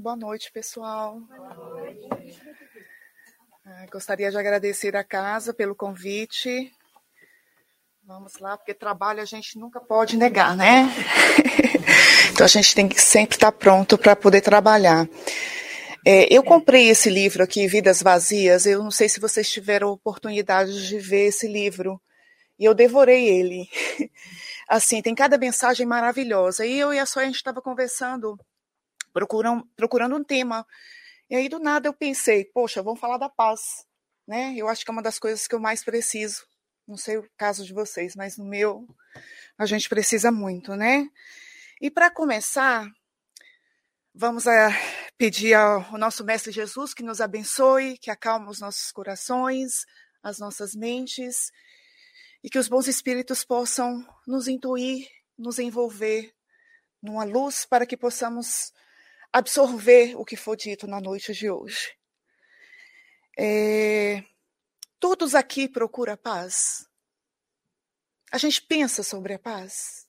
Boa noite, pessoal. Boa noite. Ah, gostaria de agradecer a casa pelo convite. Vamos lá, porque trabalho a gente nunca pode negar, né? então a gente tem que sempre estar pronto para poder trabalhar. É, eu comprei esse livro aqui, Vidas Vazias. Eu não sei se vocês tiveram oportunidade de ver esse livro. E eu devorei ele. Assim, tem cada mensagem maravilhosa. E eu e a Sóia, a gente estava conversando procuram, procurando um tema. E aí, do nada, eu pensei, poxa, vamos falar da paz. Né? Eu acho que é uma das coisas que eu mais preciso. Não sei o caso de vocês, mas no meu, a gente precisa muito, né? E para começar, vamos a pedir ao nosso Mestre Jesus que nos abençoe, que acalme os nossos corações, as nossas mentes, e que os bons espíritos possam nos intuir, nos envolver numa luz para que possamos absorver o que foi dito na noite de hoje. É, todos aqui procuram paz. A gente pensa sobre a paz.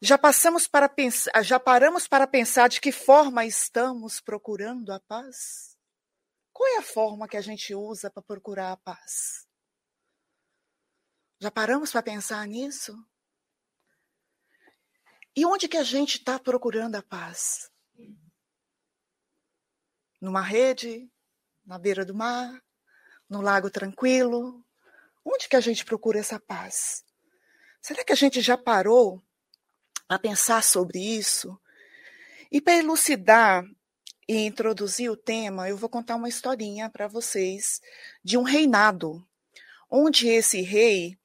Já passamos para pensar, já paramos para pensar de que forma estamos procurando a paz? Qual é a forma que a gente usa para procurar a paz? Já paramos para pensar nisso? E onde que a gente está procurando a paz? Numa rede, na beira do mar, no lago tranquilo? Onde que a gente procura essa paz? Será que a gente já parou a pensar sobre isso? E para elucidar e introduzir o tema, eu vou contar uma historinha para vocês de um reinado, onde esse rei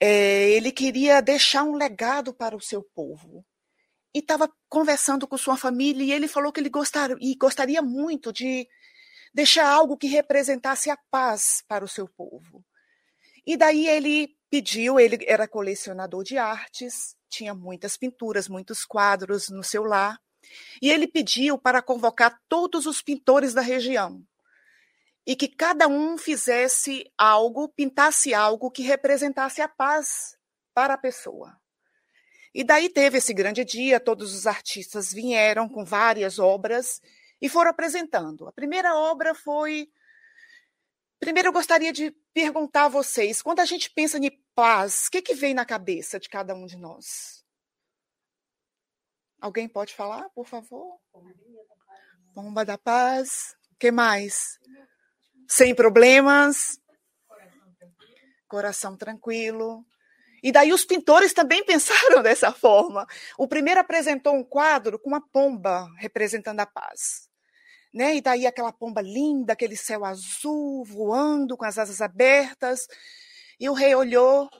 é, ele queria deixar um legado para o seu povo. E estava conversando com sua família e ele falou que ele gostar, e gostaria muito de deixar algo que representasse a paz para o seu povo. E daí ele pediu, ele era colecionador de artes, tinha muitas pinturas, muitos quadros no seu lar, e ele pediu para convocar todos os pintores da região e que cada um fizesse algo, pintasse algo que representasse a paz para a pessoa. E daí teve esse grande dia, todos os artistas vieram com várias obras e foram apresentando. A primeira obra foi. Primeiro, eu gostaria de perguntar a vocês: quando a gente pensa em paz, o que, que vem na cabeça de cada um de nós? Alguém pode falar, por favor? Bomba da paz. O que mais? Sem problemas, coração tranquilo. E daí os pintores também pensaram dessa forma. O primeiro apresentou um quadro com uma pomba representando a paz. Né? E daí aquela pomba linda, aquele céu azul voando com as asas abertas. E o rei olhou,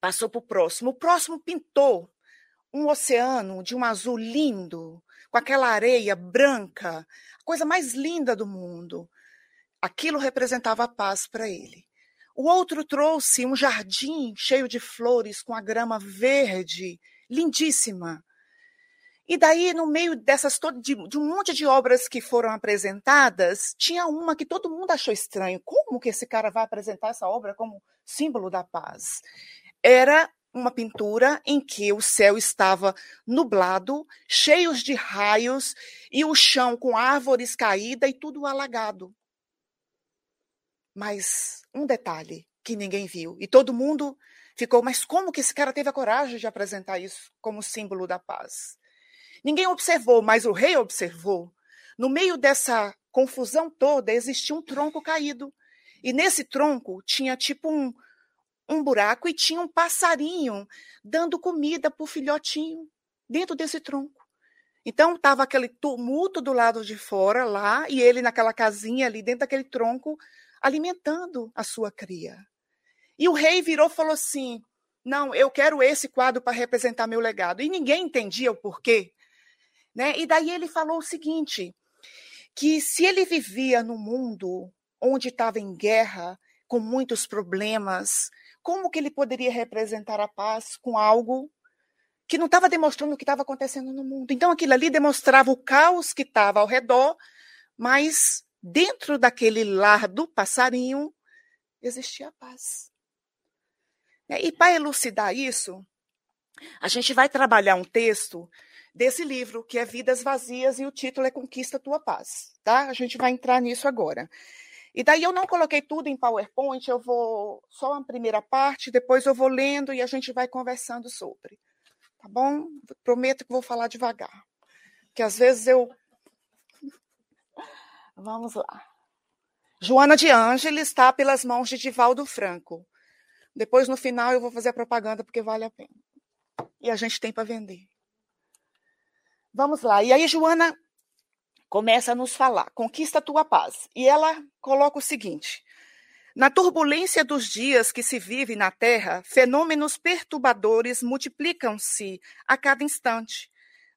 passou para o próximo. O próximo pintou um oceano de um azul lindo, com aquela areia branca, a coisa mais linda do mundo. Aquilo representava a paz para ele. O outro trouxe um jardim cheio de flores, com a grama verde, lindíssima. E daí, no meio dessas de, de, um monte de obras que foram apresentadas, tinha uma que todo mundo achou estranho. Como que esse cara vai apresentar essa obra como símbolo da paz? Era uma pintura em que o céu estava nublado, cheios de raios, e o chão com árvores caídas e tudo alagado. Mas um detalhe que ninguém viu e todo mundo ficou, mas como que esse cara teve a coragem de apresentar isso como símbolo da paz? Ninguém observou, mas o rei observou. No meio dessa confusão toda existia um tronco caído. E nesse tronco tinha tipo um, um buraco e tinha um passarinho dando comida para o filhotinho dentro desse tronco. Então estava aquele tumulto do lado de fora lá e ele naquela casinha ali dentro daquele tronco alimentando a sua cria. E o rei virou e falou assim: Não, eu quero esse quadro para representar meu legado. E ninguém entendia o porquê. Né? E daí ele falou o seguinte: que se ele vivia num mundo onde estava em guerra, com muitos problemas, como que ele poderia representar a paz com algo que não estava demonstrando o que estava acontecendo no mundo? Então aquilo ali demonstrava o caos que estava ao redor, mas dentro daquele lar do passarinho existia paz. E para elucidar isso, a gente vai trabalhar um texto desse livro, que é Vidas Vazias, e o título é Conquista Tua Paz. Tá? A gente vai entrar nisso agora. E daí eu não coloquei tudo em PowerPoint, eu vou só a primeira parte, depois eu vou lendo e a gente vai conversando sobre. Tá bom? Prometo que vou falar devagar. Que às vezes eu. Vamos lá. Joana de Ângeles está pelas mãos de Divaldo Franco. Depois, no final, eu vou fazer a propaganda porque vale a pena. E a gente tem para vender. Vamos lá. E aí, Joana começa a nos falar: conquista a tua paz. E ela coloca o seguinte: na turbulência dos dias que se vive na Terra, fenômenos perturbadores multiplicam-se a cada instante,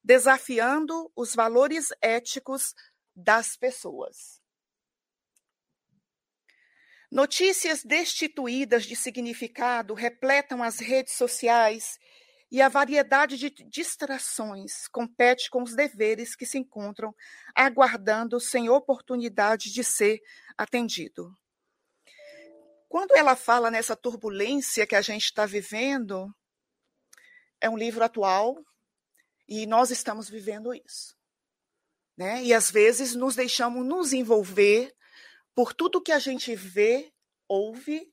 desafiando os valores éticos das pessoas. Notícias destituídas de significado repletam as redes sociais e a variedade de distrações compete com os deveres que se encontram aguardando sem oportunidade de ser atendido. Quando ela fala nessa turbulência que a gente está vivendo, é um livro atual e nós estamos vivendo isso. Né? E às vezes nos deixamos nos envolver por tudo que a gente vê, ouve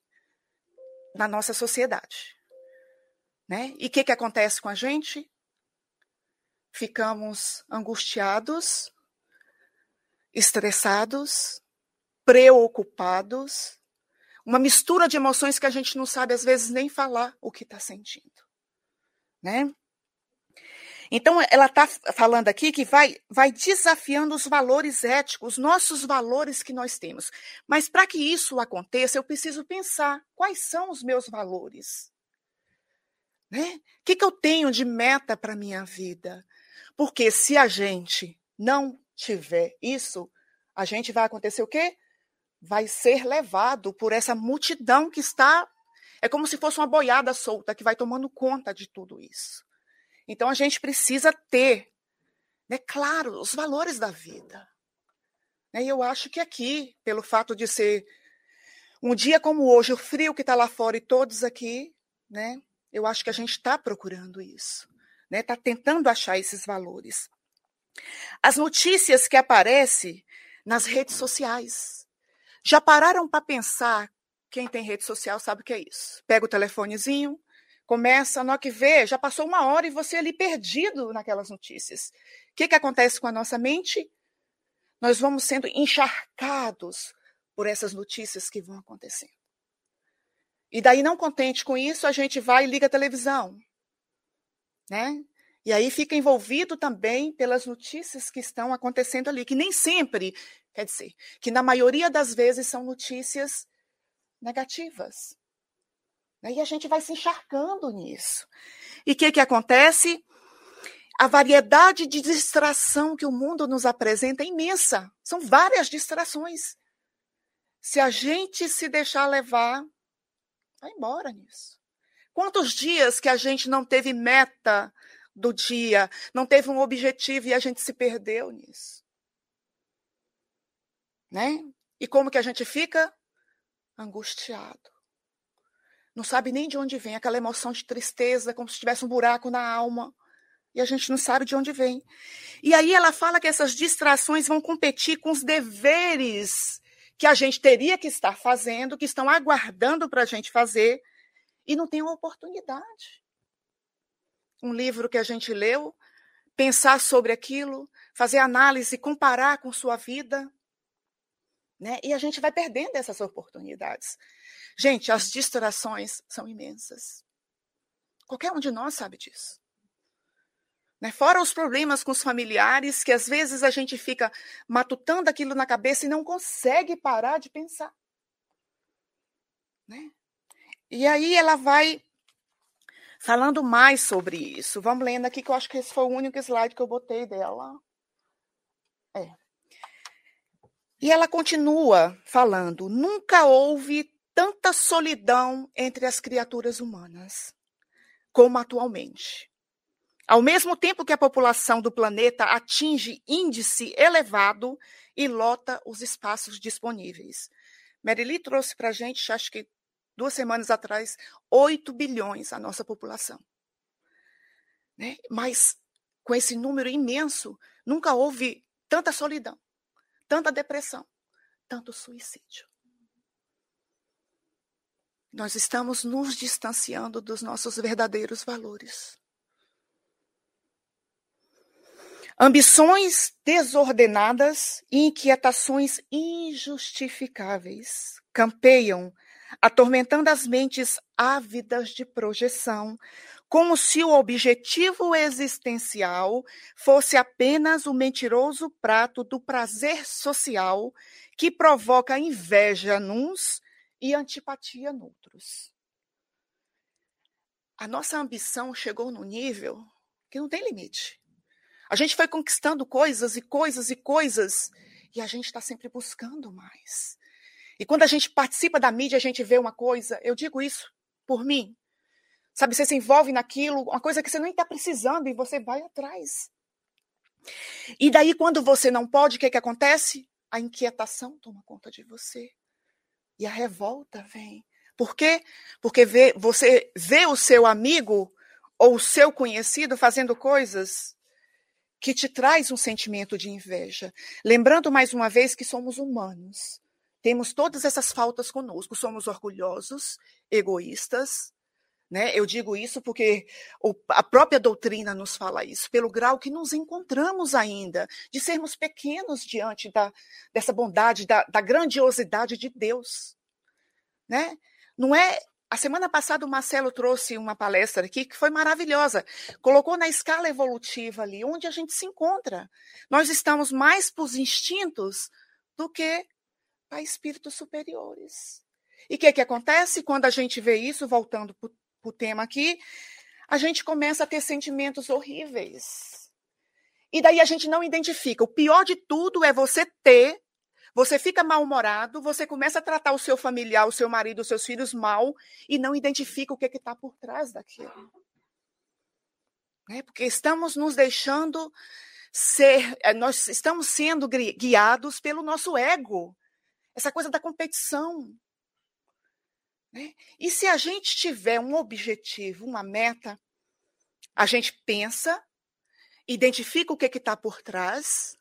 na nossa sociedade. Né? E o que, que acontece com a gente? Ficamos angustiados, estressados, preocupados, uma mistura de emoções que a gente não sabe, às vezes, nem falar o que está sentindo. Né? Então, ela está falando aqui que vai, vai desafiando os valores éticos, os nossos valores que nós temos. Mas para que isso aconteça, eu preciso pensar quais são os meus valores. Né? O que, que eu tenho de meta para a minha vida? Porque se a gente não tiver isso, a gente vai acontecer o quê? Vai ser levado por essa multidão que está. É como se fosse uma boiada solta que vai tomando conta de tudo isso. Então a gente precisa ter, né, claro, os valores da vida. Né, e eu acho que aqui, pelo fato de ser um dia como hoje, o frio que está lá fora e todos aqui, né, eu acho que a gente está procurando isso, está né, tá tentando achar esses valores. As notícias que aparecem nas redes sociais. Já pararam para pensar? Quem tem rede social sabe o que é isso. Pega o telefonezinho, Começa, no que vê, já passou uma hora e você ali perdido naquelas notícias. O que, que acontece com a nossa mente? Nós vamos sendo encharcados por essas notícias que vão acontecendo. E daí, não contente com isso, a gente vai e liga a televisão. Né? E aí fica envolvido também pelas notícias que estão acontecendo ali, que nem sempre, quer dizer, que na maioria das vezes são notícias negativas. E a gente vai se encharcando nisso. E o que, que acontece? A variedade de distração que o mundo nos apresenta é imensa. São várias distrações. Se a gente se deixar levar, vai embora nisso. Quantos dias que a gente não teve meta do dia, não teve um objetivo e a gente se perdeu nisso? Né? E como que a gente fica? Angustiado não sabe nem de onde vem, aquela emoção de tristeza, como se tivesse um buraco na alma. E a gente não sabe de onde vem. E aí ela fala que essas distrações vão competir com os deveres que a gente teria que estar fazendo, que estão aguardando para a gente fazer, e não tem uma oportunidade. Um livro que a gente leu, pensar sobre aquilo, fazer análise, comparar com sua vida, né? E a gente vai perdendo essas oportunidades. Gente, as distrações são imensas. Qualquer um de nós sabe disso. Né? Fora os problemas com os familiares, que às vezes a gente fica matutando aquilo na cabeça e não consegue parar de pensar. Né? E aí ela vai falando mais sobre isso. Vamos lendo aqui, que eu acho que esse foi o único slide que eu botei dela. É. E ela continua falando: nunca houve tanta solidão entre as criaturas humanas como atualmente. Ao mesmo tempo que a população do planeta atinge índice elevado e lota os espaços disponíveis. Merili trouxe para a gente, acho que duas semanas atrás, 8 bilhões a nossa população. Né? Mas com esse número imenso, nunca houve tanta solidão, tanta depressão, tanto suicídio. Nós estamos nos distanciando dos nossos verdadeiros valores. Ambições desordenadas e inquietações injustificáveis campeiam, atormentando as mentes ávidas de projeção, como se o objetivo existencial fosse apenas o mentiroso prato do prazer social que provoca inveja nuns e antipatia noutros. A nossa ambição chegou no nível que não tem limite. A gente foi conquistando coisas e coisas e coisas, e a gente está sempre buscando mais. E quando a gente participa da mídia, a gente vê uma coisa, eu digo isso por mim. Sabe, você se envolve naquilo, uma coisa que você nem está precisando, e você vai atrás. E daí, quando você não pode, o que, que acontece? A inquietação toma conta de você. E a revolta vem. Por quê? Porque vê, você vê o seu amigo ou o seu conhecido fazendo coisas que te traz um sentimento de inveja. Lembrando mais uma vez que somos humanos. Temos todas essas faltas conosco. Somos orgulhosos, egoístas. Né? Eu digo isso porque a própria doutrina nos fala isso, pelo grau que nos encontramos ainda, de sermos pequenos diante da, dessa bondade, da, da grandiosidade de Deus. Né? Não é a semana passada o Marcelo trouxe uma palestra aqui que foi maravilhosa. Colocou na escala evolutiva ali, onde a gente se encontra. Nós estamos mais para os instintos do que para espíritos superiores. E o que, que acontece quando a gente vê isso, voltando para o tema aqui, a gente começa a ter sentimentos horríveis. E daí a gente não identifica. O pior de tudo é você ter você fica mal-humorado, você começa a tratar o seu familiar, o seu marido, os seus filhos mal e não identifica o que é está por trás daquilo. É porque estamos nos deixando ser, eh, nós estamos sendo guiados pelo nosso ego, essa coisa da competição. Né? E se a gente tiver um objetivo, uma meta, a gente pensa, identifica o que está por trás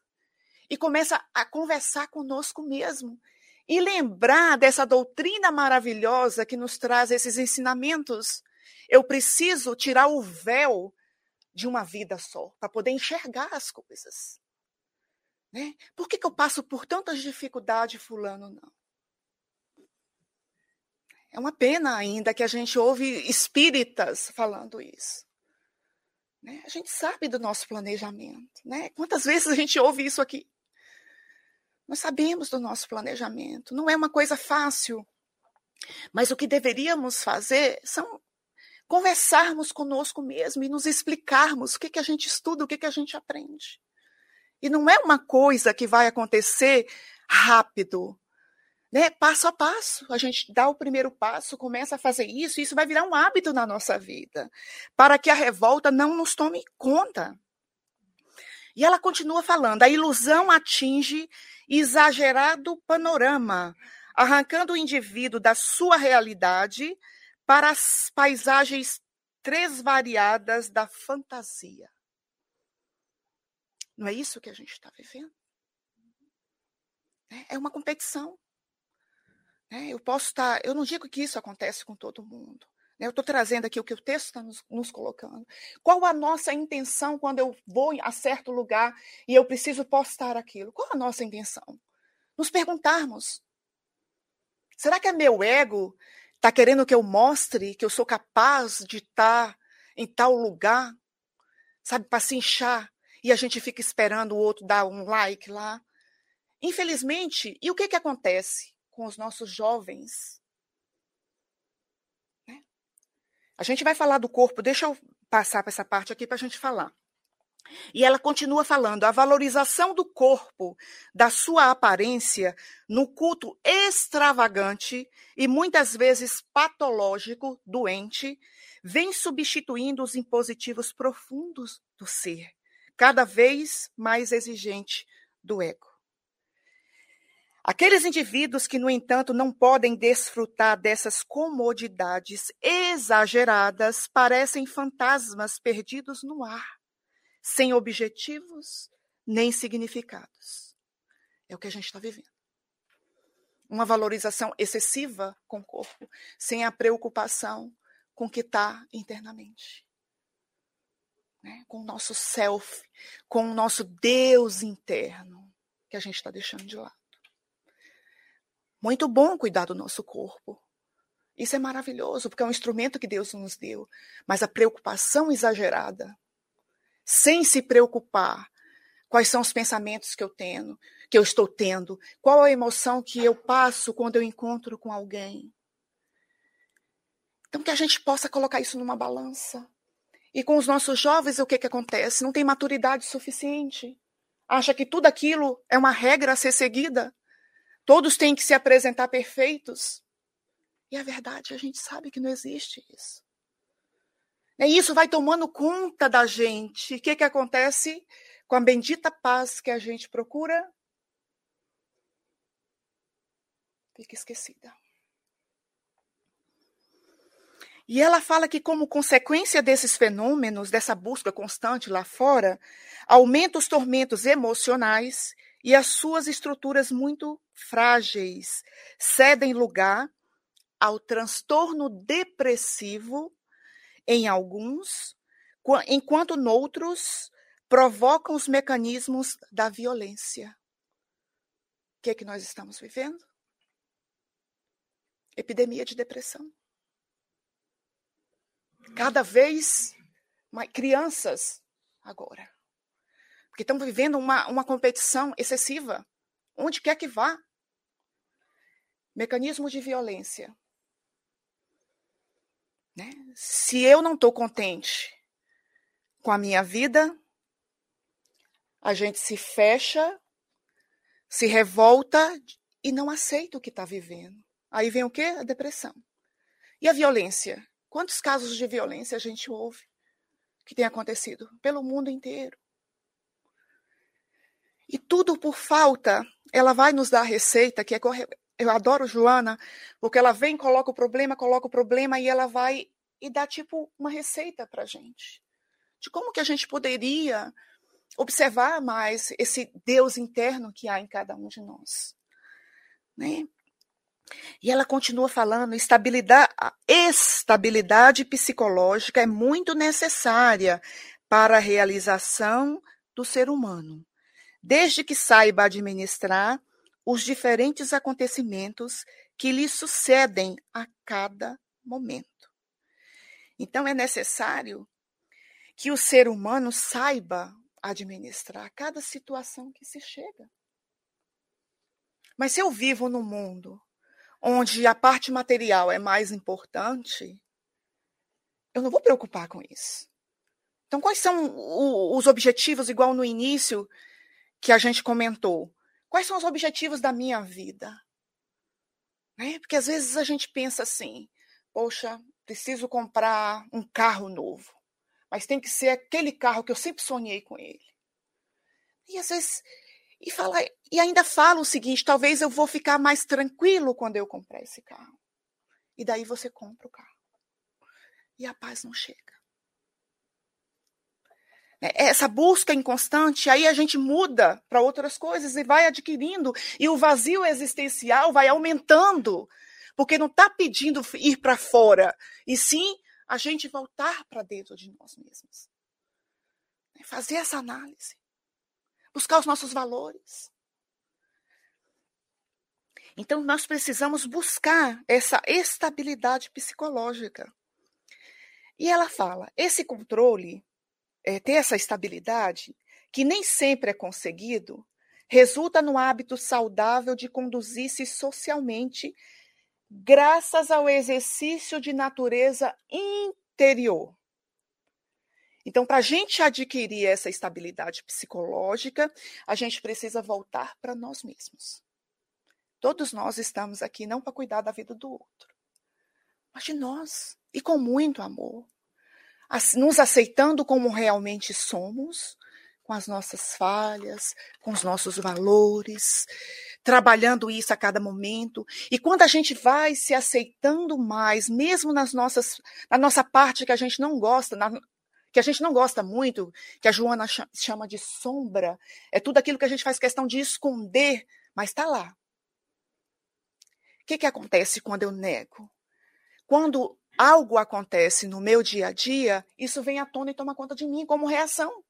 e começa a conversar conosco mesmo e lembrar dessa doutrina maravilhosa que nos traz esses ensinamentos. Eu preciso tirar o véu de uma vida só para poder enxergar as coisas. Né? Por que, que eu passo por tantas dificuldades, fulano não? É uma pena ainda que a gente ouve espíritas falando isso. Né? A gente sabe do nosso planejamento. Né? Quantas vezes a gente ouve isso aqui? Nós sabemos do nosso planejamento, não é uma coisa fácil. Mas o que deveríamos fazer são conversarmos conosco mesmo e nos explicarmos o que, que a gente estuda, o que, que a gente aprende. E não é uma coisa que vai acontecer rápido, né? Passo a passo. A gente dá o primeiro passo, começa a fazer isso, e isso vai virar um hábito na nossa vida, para que a revolta não nos tome conta. E ela continua falando: a ilusão atinge exagerado panorama, arrancando o indivíduo da sua realidade para as paisagens tresvariadas da fantasia. Não é isso que a gente está vivendo? É, é uma competição. É, eu posso estar. Tá, eu não digo que isso acontece com todo mundo. Né? Eu estou trazendo aqui o que o texto está nos, nos, colocando. Qual a nossa intenção quando eu vou a certo lugar e eu preciso postar aquilo? Qual a nossa intenção? Nos perguntarmos: será que é meu ego está querendo que eu mostre que eu sou capaz de estar em tal lugar? Sabe, para se inchar e a gente fica esperando o outro dar um like lá. Infelizmente, e o que, que acontece com os nossos jovens? A gente vai falar do corpo, deixa eu passar para essa parte aqui para a gente falar. E ela continua falando: a valorização do corpo, da sua aparência, no culto extravagante e muitas vezes patológico, doente, vem substituindo os impositivos profundos do ser, cada vez mais exigente do ego. Aqueles indivíduos que, no entanto, não podem desfrutar dessas comodidades exageradas parecem fantasmas perdidos no ar, sem objetivos nem significados. É o que a gente está vivendo. Uma valorização excessiva com o corpo, sem a preocupação com o que está internamente. Né? Com o nosso self, com o nosso Deus interno, que a gente está deixando de lado. Muito bom cuidar do nosso corpo. Isso é maravilhoso, porque é um instrumento que Deus nos deu. Mas a preocupação exagerada, sem se preocupar quais são os pensamentos que eu tenho, que eu estou tendo, qual a emoção que eu passo quando eu encontro com alguém. Então que a gente possa colocar isso numa balança. E com os nossos jovens, o que, que acontece? Não tem maturidade suficiente. Acha que tudo aquilo é uma regra a ser seguida. Todos têm que se apresentar perfeitos. E a verdade, a gente sabe que não existe isso. E isso vai tomando conta da gente. O que, que acontece com a bendita paz que a gente procura? Fica esquecida. E ela fala que, como consequência desses fenômenos, dessa busca constante lá fora, aumenta os tormentos emocionais e as suas estruturas muito frágeis cedem lugar ao transtorno depressivo em alguns, enquanto noutros provocam os mecanismos da violência. O que é que nós estamos vivendo? Epidemia de depressão. Cada vez mais crianças agora. Porque estamos vivendo uma, uma competição excessiva, onde quer que vá. Mecanismo de violência. Né? Se eu não estou contente com a minha vida, a gente se fecha, se revolta e não aceita o que está vivendo. Aí vem o quê? A depressão. E a violência? Quantos casos de violência a gente ouve que tem acontecido pelo mundo inteiro? E tudo por falta, ela vai nos dar a receita que é eu adoro Joana, porque ela vem, coloca o problema, coloca o problema e ela vai e dá tipo uma receita para gente de como que a gente poderia observar mais esse Deus interno que há em cada um de nós, né? E ela continua falando, estabilidade, estabilidade psicológica é muito necessária para a realização do ser humano, desde que saiba administrar os diferentes acontecimentos que lhe sucedem a cada momento. Então, é necessário que o ser humano saiba administrar cada situação que se chega. Mas se eu vivo num mundo onde a parte material é mais importante, eu não vou preocupar com isso. Então, quais são os objetivos, igual no início que a gente comentou? Quais são os objetivos da minha vida? Né? Porque às vezes a gente pensa assim: poxa, preciso comprar um carro novo, mas tem que ser aquele carro que eu sempre sonhei com ele. E às vezes e fala e ainda fala o seguinte, talvez eu vou ficar mais tranquilo quando eu comprar esse carro. E daí você compra o carro. E a paz não chega. É, essa busca inconstante, aí a gente muda para outras coisas e vai adquirindo, e o vazio existencial vai aumentando, porque não está pedindo ir para fora, e sim a gente voltar para dentro de nós mesmos. Fazer essa análise, buscar os nossos valores. Então, nós precisamos buscar essa estabilidade psicológica. E ela fala: esse controle é, ter essa estabilidade, que nem sempre é conseguido, resulta no hábito saudável de conduzir-se socialmente, graças ao exercício de natureza interior. Então, para a gente adquirir essa estabilidade psicológica, a gente precisa voltar para nós mesmos. Todos nós estamos aqui não para cuidar da vida do outro, mas de nós, e com muito amor nos aceitando como realmente somos, com as nossas falhas, com os nossos valores, trabalhando isso a cada momento. E quando a gente vai se aceitando mais, mesmo nas nossas, na nossa parte que a gente não gosta, na, que a gente não gosta muito, que a Joana chama de sombra, é tudo aquilo que a gente faz questão de esconder, mas está lá. O que, que acontece quando eu nego? Quando algo acontece no meu dia a dia, isso vem à tona e toma conta de mim como reação.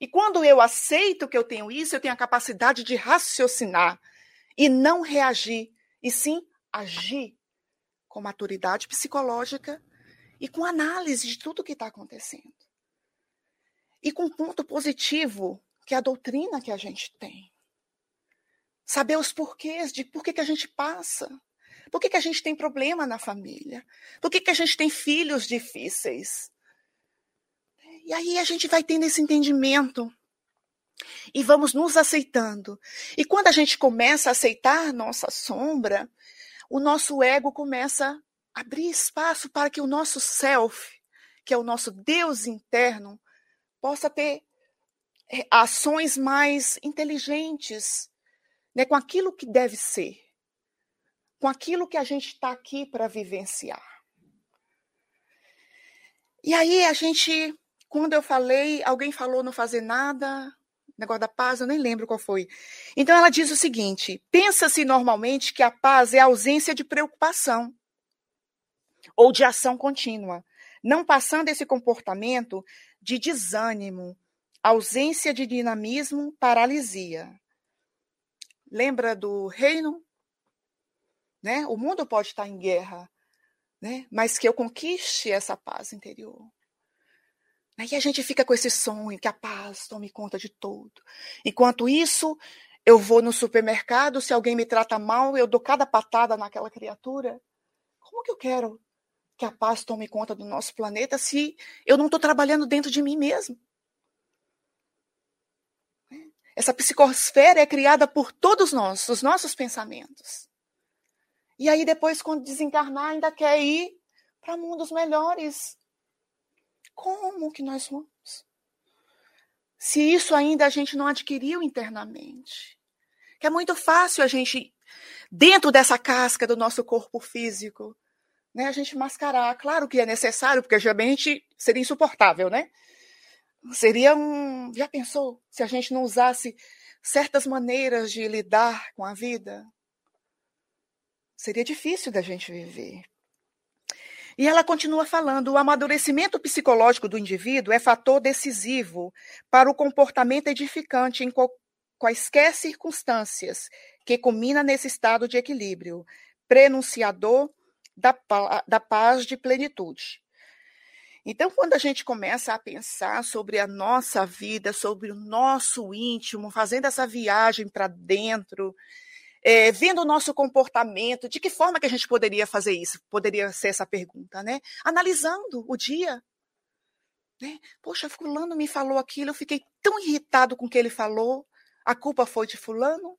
E quando eu aceito que eu tenho isso, eu tenho a capacidade de raciocinar e não reagir, e sim agir com maturidade psicológica e com análise de tudo o que está acontecendo. E com ponto positivo, que é a doutrina que a gente tem. Saber os porquês de por que, que a gente passa. Por que, que a gente tem problema na família? Por que, que a gente tem filhos difíceis? E aí a gente vai tendo esse entendimento e vamos nos aceitando. E quando a gente começa a aceitar nossa sombra, o nosso ego começa a abrir espaço para que o nosso self, que é o nosso Deus interno, possa ter eh, ações mais inteligentes, né, com aquilo que deve ser, com aquilo que a gente está aqui para vivenciar. E aí a gente, quando eu falei, alguém falou não fazer nada, negócio da paz, eu nem lembro qual foi. Então ela diz o seguinte: pensa-se normalmente que a paz é a ausência de preocupação ou de ação contínua, não passando esse comportamento de desânimo, ausência de dinamismo, paralisia. Lembra do reino? Né? O mundo pode estar em guerra, né? mas que eu conquiste essa paz interior. Aí a gente fica com esse sonho que a paz tome conta de tudo. Enquanto isso, eu vou no supermercado, se alguém me trata mal, eu dou cada patada naquela criatura. Como que eu quero que a paz tome conta do nosso planeta se eu não estou trabalhando dentro de mim mesmo? Essa psicosfera é criada por todos nós, os nossos pensamentos. E aí depois, quando desencarnar, ainda quer ir para mundos melhores, como que nós vamos? Se isso ainda a gente não adquiriu internamente. Que é muito fácil a gente, dentro dessa casca do nosso corpo físico, né, a gente mascarar. Claro que é necessário, porque geralmente seria insuportável, né? Seria um. Já pensou se a gente não usasse certas maneiras de lidar com a vida? Seria difícil da gente viver. E ela continua falando: o amadurecimento psicológico do indivíduo é fator decisivo para o comportamento edificante em quaisquer circunstâncias, que culmina nesse estado de equilíbrio, prenunciador da, da paz de plenitude. Então, quando a gente começa a pensar sobre a nossa vida, sobre o nosso íntimo, fazendo essa viagem para dentro, é, vendo o nosso comportamento, de que forma que a gente poderia fazer isso? Poderia ser essa pergunta, né? Analisando o dia. Né? Poxa, fulano me falou aquilo, eu fiquei tão irritado com o que ele falou, a culpa foi de fulano?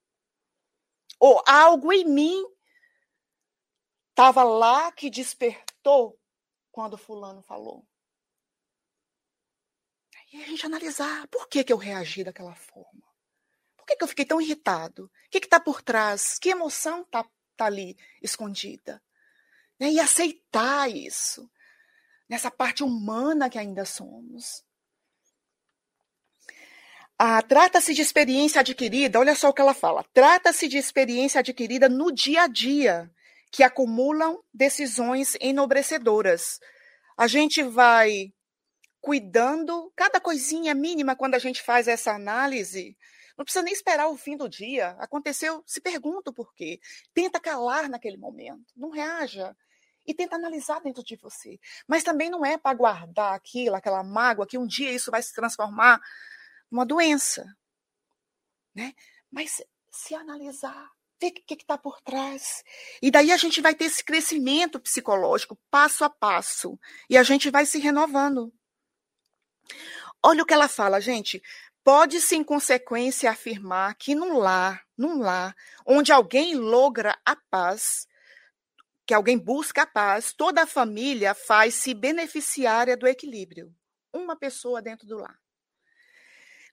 Ou algo em mim estava lá que despertou quando fulano falou? E a gente analisar, por que, que eu reagi daquela forma? Que, que eu fiquei tão irritado? O que está por trás? Que emoção está tá ali escondida? Né? E aceitar isso, nessa parte humana que ainda somos. Ah, trata-se de experiência adquirida, olha só o que ela fala. Trata-se de experiência adquirida no dia a dia, que acumulam decisões enobrecedoras. A gente vai cuidando, cada coisinha mínima, quando a gente faz essa análise, não precisa nem esperar o fim do dia. Aconteceu, se pergunta o porquê. Tenta calar naquele momento. Não reaja. E tenta analisar dentro de você. Mas também não é para guardar aquilo, aquela mágoa, que um dia isso vai se transformar numa doença. Né? Mas se analisar, ver o que está por trás. E daí a gente vai ter esse crescimento psicológico, passo a passo. E a gente vai se renovando. Olha o que ela fala, gente. Pode-se, em consequência, afirmar que num lar, num lar, onde alguém logra a paz, que alguém busca a paz, toda a família faz-se beneficiária do equilíbrio. Uma pessoa dentro do lar.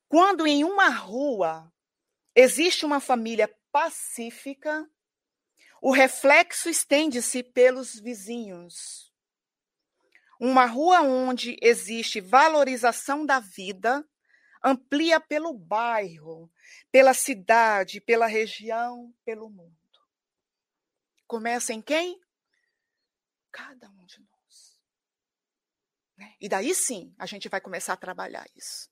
Quando em uma rua existe uma família pacífica, o reflexo estende-se pelos vizinhos. Uma rua onde existe valorização da vida amplia pelo bairro, pela cidade, pela região, pelo mundo. Começa em quem? Cada um de nós. Né? E daí sim a gente vai começar a trabalhar isso.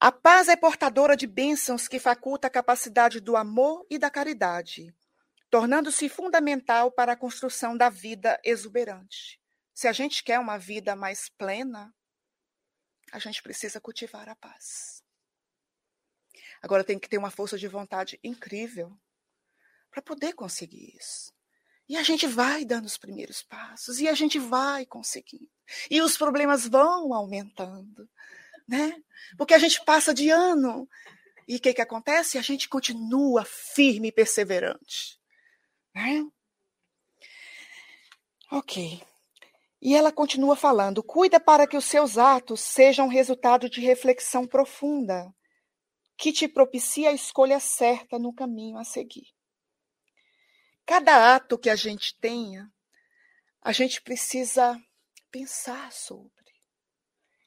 A paz é portadora de bênçãos que faculta a capacidade do amor e da caridade, tornando-se fundamental para a construção da vida exuberante. Se a gente quer uma vida mais plena, a gente precisa cultivar a paz. Agora tem que ter uma força de vontade incrível para poder conseguir isso. E a gente vai dando os primeiros passos e a gente vai conseguindo. E os problemas vão aumentando, né? Porque a gente passa de ano e o que que acontece? A gente continua firme e perseverante, né? OK. E ela continua falando: cuida para que os seus atos sejam resultado de reflexão profunda, que te propicie a escolha certa no caminho a seguir. Cada ato que a gente tenha, a gente precisa pensar sobre.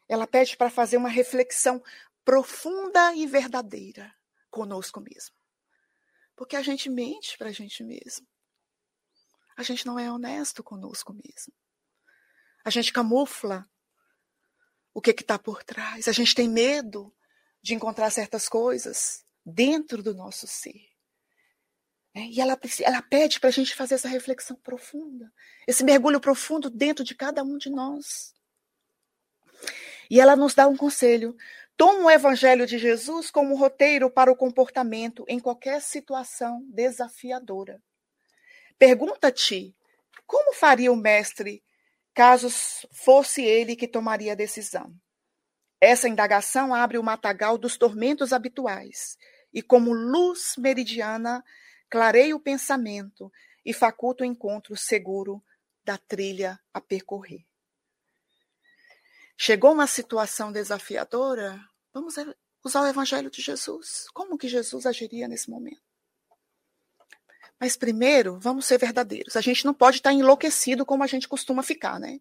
Ela pede para fazer uma reflexão profunda e verdadeira conosco mesmo. Porque a gente mente para a gente mesmo. A gente não é honesto conosco mesmo. A gente camufla o que está por trás. A gente tem medo de encontrar certas coisas dentro do nosso ser. É, e ela, ela pede para a gente fazer essa reflexão profunda, esse mergulho profundo dentro de cada um de nós. E ela nos dá um conselho. Toma o Evangelho de Jesus como roteiro para o comportamento em qualquer situação desafiadora. Pergunta-te como faria o Mestre caso fosse ele que tomaria a decisão. Essa indagação abre o matagal dos tormentos habituais e, como luz meridiana, clareia o pensamento e faculta o encontro seguro da trilha a percorrer. Chegou uma situação desafiadora? Vamos usar o Evangelho de Jesus. Como que Jesus agiria nesse momento? Mas primeiro, vamos ser verdadeiros. A gente não pode estar enlouquecido como a gente costuma ficar, né?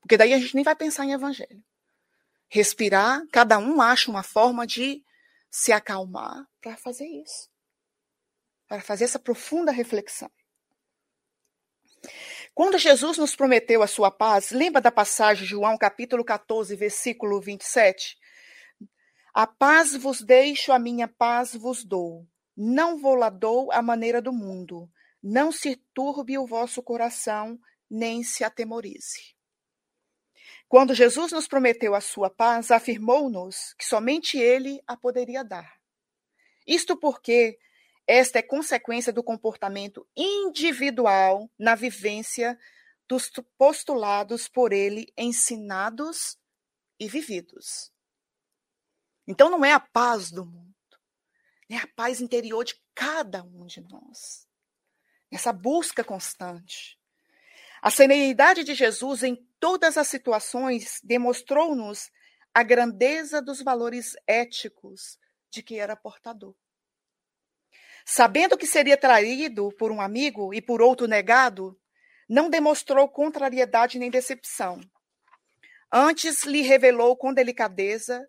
Porque daí a gente nem vai pensar em evangelho. Respirar, cada um acha uma forma de se acalmar para fazer isso. Para fazer essa profunda reflexão. Quando Jesus nos prometeu a sua paz, lembra da passagem de João capítulo 14, versículo 27? A paz vos deixo, a minha paz vos dou. Não vou lá dou a maneira do mundo. Não se turbe o vosso coração, nem se atemorize. Quando Jesus nos prometeu a sua paz, afirmou-nos que somente ele a poderia dar. Isto porque esta é consequência do comportamento individual na vivência dos postulados por ele ensinados e vividos. Então não é a paz do mundo é a paz interior de cada um de nós. Essa busca constante. A serenidade de Jesus em todas as situações demonstrou-nos a grandeza dos valores éticos de que era portador. Sabendo que seria traído por um amigo e por outro negado, não demonstrou contrariedade nem decepção. Antes lhe revelou com delicadeza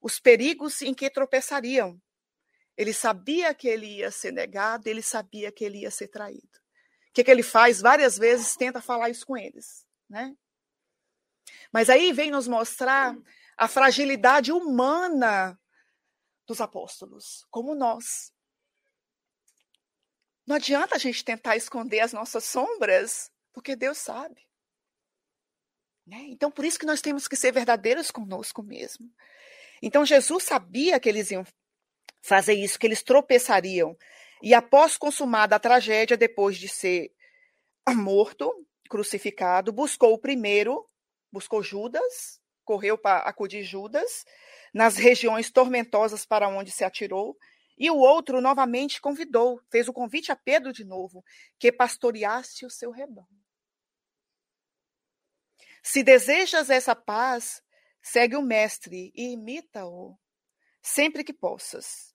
os perigos em que tropeçariam ele sabia que ele ia ser negado, ele sabia que ele ia ser traído. O que, que ele faz? Várias vezes tenta falar isso com eles. Né? Mas aí vem nos mostrar a fragilidade humana dos apóstolos, como nós. Não adianta a gente tentar esconder as nossas sombras, porque Deus sabe. Né? Então, por isso que nós temos que ser verdadeiros conosco mesmo. Então, Jesus sabia que eles iam fazer isso, que eles tropeçariam. E após consumada a tragédia, depois de ser morto, crucificado, buscou o primeiro, buscou Judas, correu para acudir Judas, nas regiões tormentosas para onde se atirou, e o outro novamente convidou, fez o convite a Pedro de novo, que pastoreasse o seu rebanho. Se desejas essa paz, segue o Mestre e imita-o sempre que possas.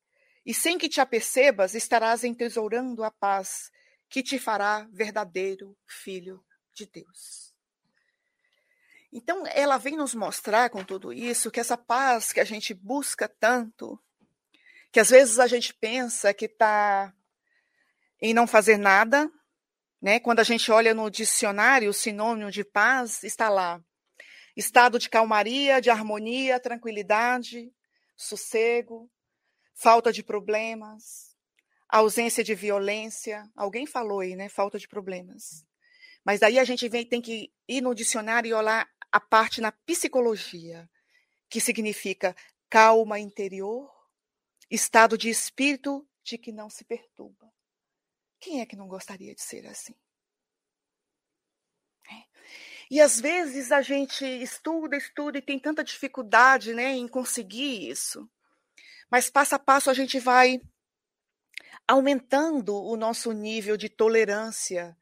E sem que te apercebas, estarás entesourando a paz que te fará verdadeiro filho de Deus. Então, ela vem nos mostrar com tudo isso que essa paz que a gente busca tanto, que às vezes a gente pensa que está em não fazer nada, né? Quando a gente olha no dicionário, o sinônimo de paz está lá: estado de calmaria, de harmonia, tranquilidade, sossego, falta de problemas, ausência de violência. Alguém falou aí, né? Falta de problemas. Mas daí a gente vem, tem que ir no dicionário e olhar a parte na psicologia, que significa calma interior, estado de espírito de que não se perturba. Quem é que não gostaria de ser assim? É. E às vezes a gente estuda, estuda e tem tanta dificuldade né, em conseguir isso. Mas passo a passo a gente vai aumentando o nosso nível de tolerância,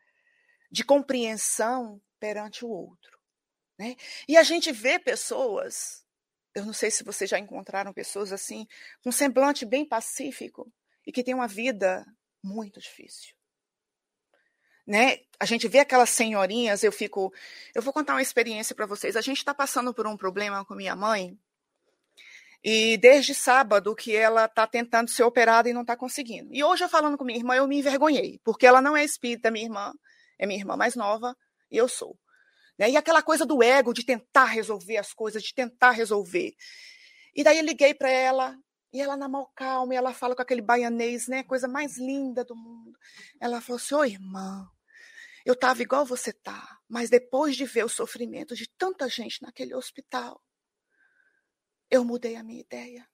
de compreensão perante o outro. Né? E a gente vê pessoas, eu não sei se vocês já encontraram pessoas assim, com semblante bem pacífico e que têm uma vida muito difícil. Né? A gente vê aquelas senhorinhas, eu fico. Eu vou contar uma experiência para vocês. A gente está passando por um problema com minha mãe, e desde sábado que ela está tentando ser operada e não está conseguindo. E hoje, eu falando com minha irmã, eu me envergonhei, porque ela não é espírita, minha irmã é minha irmã mais nova, e eu sou. Né? E aquela coisa do ego, de tentar resolver as coisas, de tentar resolver. E daí eu liguei para ela, e ela na mal calma, e ela fala com aquele baianês, né? Coisa mais linda do mundo. Ela falou assim: Ô irmã, eu estava igual você tá, mas depois de ver o sofrimento de tanta gente naquele hospital, eu mudei a minha ideia.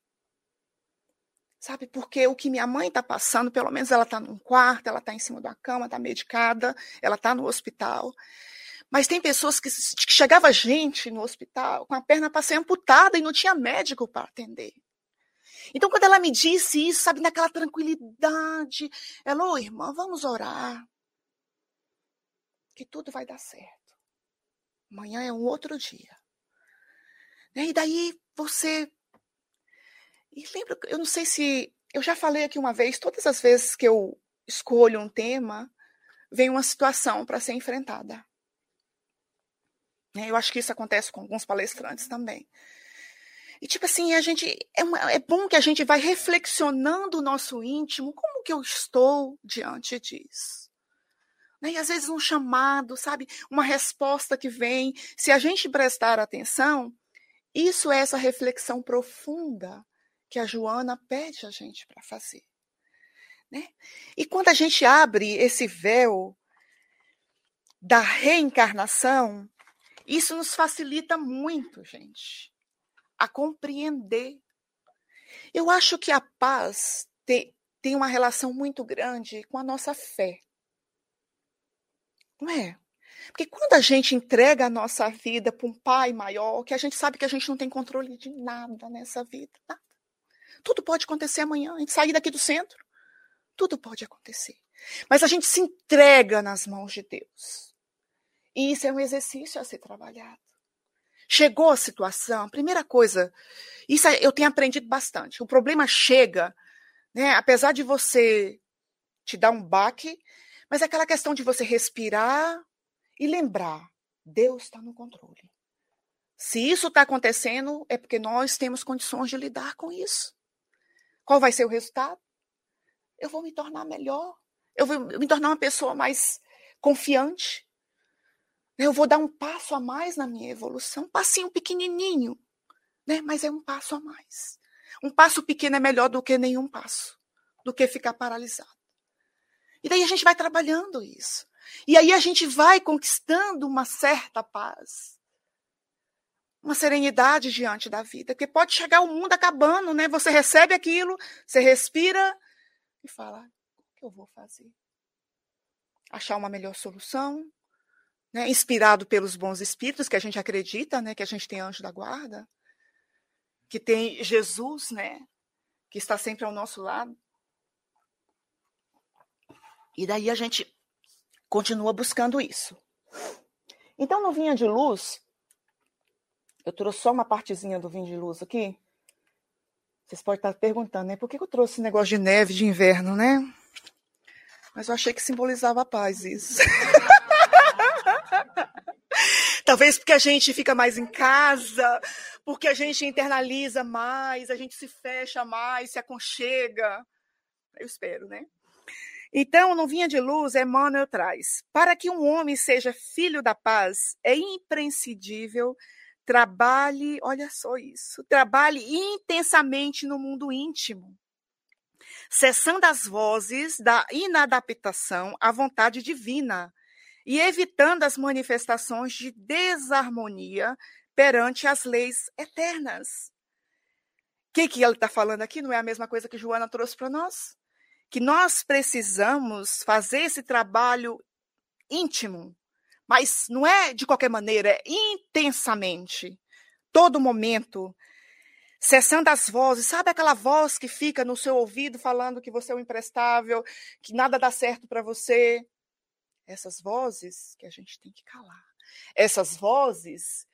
Sabe, porque o que minha mãe está passando, pelo menos ela está num quarto, ela está em cima da cama, está medicada, ela está no hospital. Mas tem pessoas que, que chegava gente no hospital com a perna para ser amputada e não tinha médico para atender. Então, quando ela me disse isso, sabe, naquela tranquilidade, ela, ô oh, irmã, vamos orar. Que tudo vai dar certo. Amanhã é um outro dia. E daí você. E lembra, eu não sei se. Eu já falei aqui uma vez, todas as vezes que eu escolho um tema, vem uma situação para ser enfrentada. Né, eu acho que isso acontece com alguns palestrantes também. E tipo assim, a gente é, uma, é bom que a gente vai reflexionando o nosso íntimo, como que eu estou diante disso. Né? E às vezes um chamado, sabe, uma resposta que vem, se a gente prestar atenção, isso é essa reflexão profunda que a Joana pede a gente para fazer. Né? E quando a gente abre esse véu da reencarnação, isso nos facilita muito, gente, a compreender. Eu acho que a paz tem, tem uma relação muito grande com a nossa fé. Não é? Porque quando a gente entrega a nossa vida para um pai maior, que a gente sabe que a gente não tem controle de nada nessa vida, nada. Tudo pode acontecer amanhã, a gente sair daqui do centro, tudo pode acontecer. Mas a gente se entrega nas mãos de Deus. E isso é um exercício a ser trabalhado. Chegou a situação, primeira coisa, isso eu tenho aprendido bastante. O problema chega, né, apesar de você te dar um baque, mas é aquela questão de você respirar e lembrar: Deus está no controle. Se isso está acontecendo, é porque nós temos condições de lidar com isso. Qual vai ser o resultado? Eu vou me tornar melhor. Eu vou me tornar uma pessoa mais confiante. Eu vou dar um passo a mais na minha evolução, um passinho pequenininho, né? mas é um passo a mais. Um passo pequeno é melhor do que nenhum passo, do que ficar paralisado. E daí a gente vai trabalhando isso. E aí a gente vai conquistando uma certa paz, uma serenidade diante da vida, porque pode chegar o mundo acabando, né? Você recebe aquilo, você respira e fala: o que eu vou fazer? Achar uma melhor solução, né, inspirado pelos bons espíritos, que a gente acredita, né, que a gente tem anjo da guarda, que tem Jesus, né, que está sempre ao nosso lado. E daí a gente continua buscando isso. Então, no Vinha de Luz, eu trouxe só uma partezinha do Vinho de Luz aqui. Vocês podem estar perguntando, né? Por que eu trouxe esse negócio de neve de inverno, né? Mas eu achei que simbolizava a paz isso. Talvez porque a gente fica mais em casa, porque a gente internaliza mais, a gente se fecha mais, se aconchega. Eu espero, né? Então, no Vinha de Luz, Emmanuel traz: para que um homem seja filho da paz, é imprescindível trabalhe, olha só isso, trabalhe intensamente no mundo íntimo, cessando as vozes da inadaptação à vontade divina e evitando as manifestações de desarmonia perante as leis eternas. O que, que ele está falando aqui? Não é a mesma coisa que Joana trouxe para nós? Que nós precisamos fazer esse trabalho íntimo, mas não é de qualquer maneira, é intensamente, todo momento, cessando as vozes, sabe aquela voz que fica no seu ouvido falando que você é um imprestável, que nada dá certo para você? Essas vozes que a gente tem que calar. Essas vozes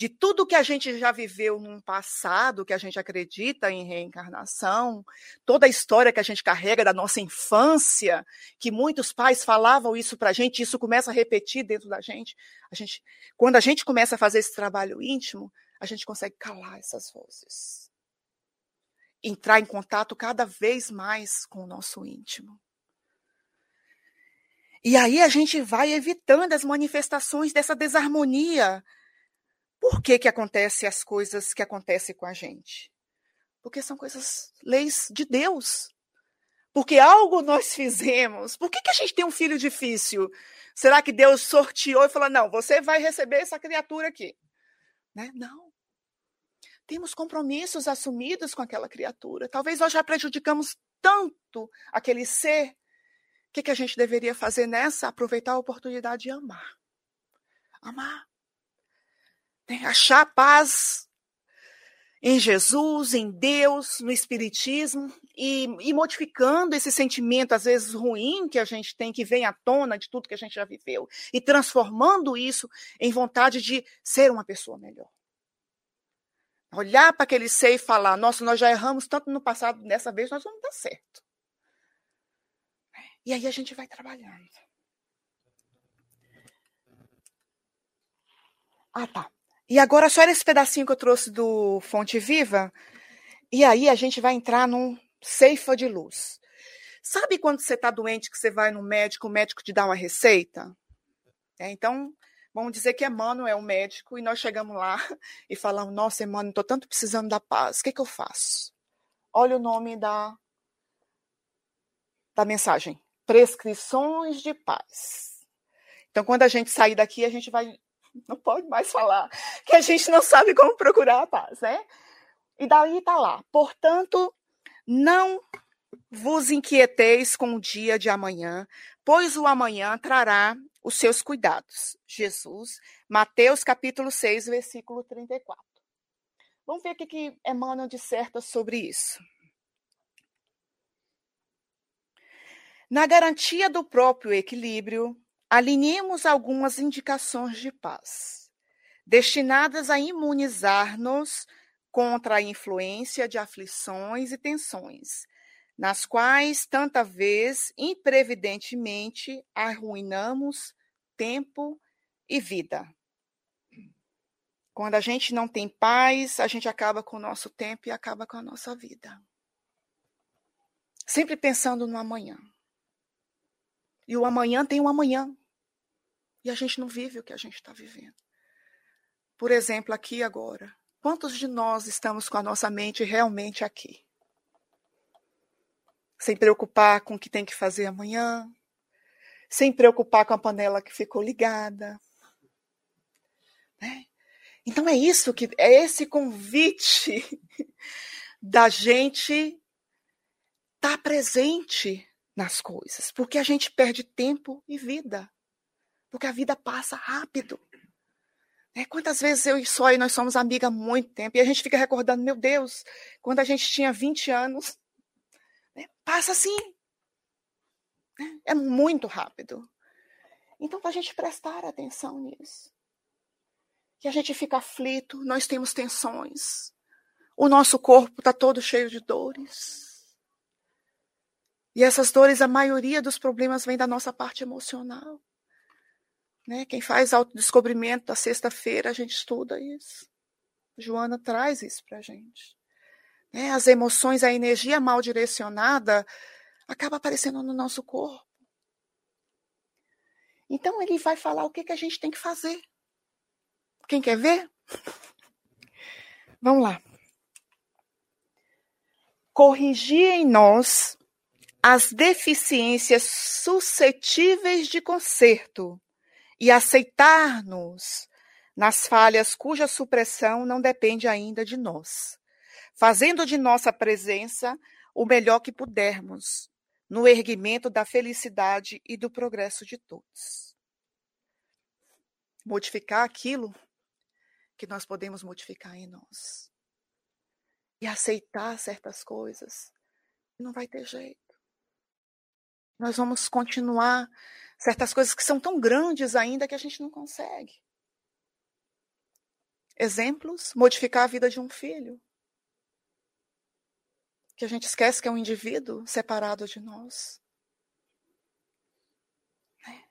de tudo que a gente já viveu num passado, que a gente acredita em reencarnação, toda a história que a gente carrega da nossa infância, que muitos pais falavam isso para a gente, isso começa a repetir dentro da gente. A gente, quando a gente começa a fazer esse trabalho íntimo, a gente consegue calar essas vozes, entrar em contato cada vez mais com o nosso íntimo. E aí a gente vai evitando as manifestações dessa desarmonia. Por que que acontecem as coisas que acontecem com a gente? Porque são coisas, leis de Deus. Porque algo nós fizemos. Por que, que a gente tem um filho difícil? Será que Deus sorteou e falou: não, você vai receber essa criatura aqui? Né? Não. Temos compromissos assumidos com aquela criatura. Talvez nós já prejudicamos tanto aquele ser o que, que a gente deveria fazer nessa? Aproveitar a oportunidade de amar. Amar. Tem, achar paz em Jesus, em Deus, no Espiritismo, e, e, modificando esse sentimento, às vezes ruim, que a gente tem, que vem à tona de tudo que a gente já viveu, e transformando isso em vontade de ser uma pessoa melhor. Olhar para aquele ser e falar: nossa, nós já erramos tanto no passado, dessa vez nós vamos dar certo. E aí a gente vai trabalhando. Ah, tá. E agora só era esse pedacinho que eu trouxe do Fonte Viva. E aí a gente vai entrar num ceifa de luz. Sabe quando você está doente que você vai no médico, o médico te dá uma receita? É, então, vamos dizer que Emmanuel é o médico e nós chegamos lá e falamos: Nossa, Emmanuel, estou tanto precisando da paz, o que, que eu faço? Olha o nome da, da mensagem: prescrições de paz. Então, quando a gente sair daqui, a gente vai. Não pode mais falar que a gente não sabe como procurar a paz, né? E daí está lá. Portanto, não vos inquieteis com o dia de amanhã, pois o amanhã trará os seus cuidados. Jesus, Mateus capítulo 6, versículo 34. Vamos ver o que, Emmanuel disserta sobre isso. Na garantia do próprio equilíbrio, alinhemos algumas indicações de paz, destinadas a imunizar-nos contra a influência de aflições e tensões, nas quais, tanta vez, imprevidentemente, arruinamos tempo e vida. Quando a gente não tem paz, a gente acaba com o nosso tempo e acaba com a nossa vida. Sempre pensando no amanhã. E o amanhã tem um amanhã. E a gente não vive o que a gente está vivendo. Por exemplo, aqui agora. Quantos de nós estamos com a nossa mente realmente aqui? Sem preocupar com o que tem que fazer amanhã, sem preocupar com a panela que ficou ligada. Né? Então é isso que é esse convite da gente estar tá presente nas coisas, porque a gente perde tempo e vida, porque a vida passa rápido. É, quantas vezes eu e Só nós somos amigas há muito tempo e a gente fica recordando, meu Deus, quando a gente tinha 20 anos, né, passa assim. Né, é muito rápido. Então, para a gente prestar atenção nisso. Que a gente fica aflito, nós temos tensões, o nosso corpo está todo cheio de dores. E essas dores, a maioria dos problemas vem da nossa parte emocional. Né? Quem faz autodescobrimento da sexta-feira, a gente estuda isso. Joana traz isso para a gente. Né? As emoções, a energia mal direcionada acaba aparecendo no nosso corpo. Então ele vai falar o que, que a gente tem que fazer. Quem quer ver? Vamos lá. Corrigir em nós as deficiências suscetíveis de conserto e aceitar-nos nas falhas cuja supressão não depende ainda de nós, fazendo de nossa presença o melhor que pudermos no erguimento da felicidade e do progresso de todos. Modificar aquilo que nós podemos modificar em nós. E aceitar certas coisas. Não vai ter jeito. Nós vamos continuar certas coisas que são tão grandes ainda que a gente não consegue. Exemplos, modificar a vida de um filho. Que a gente esquece que é um indivíduo separado de nós. Né?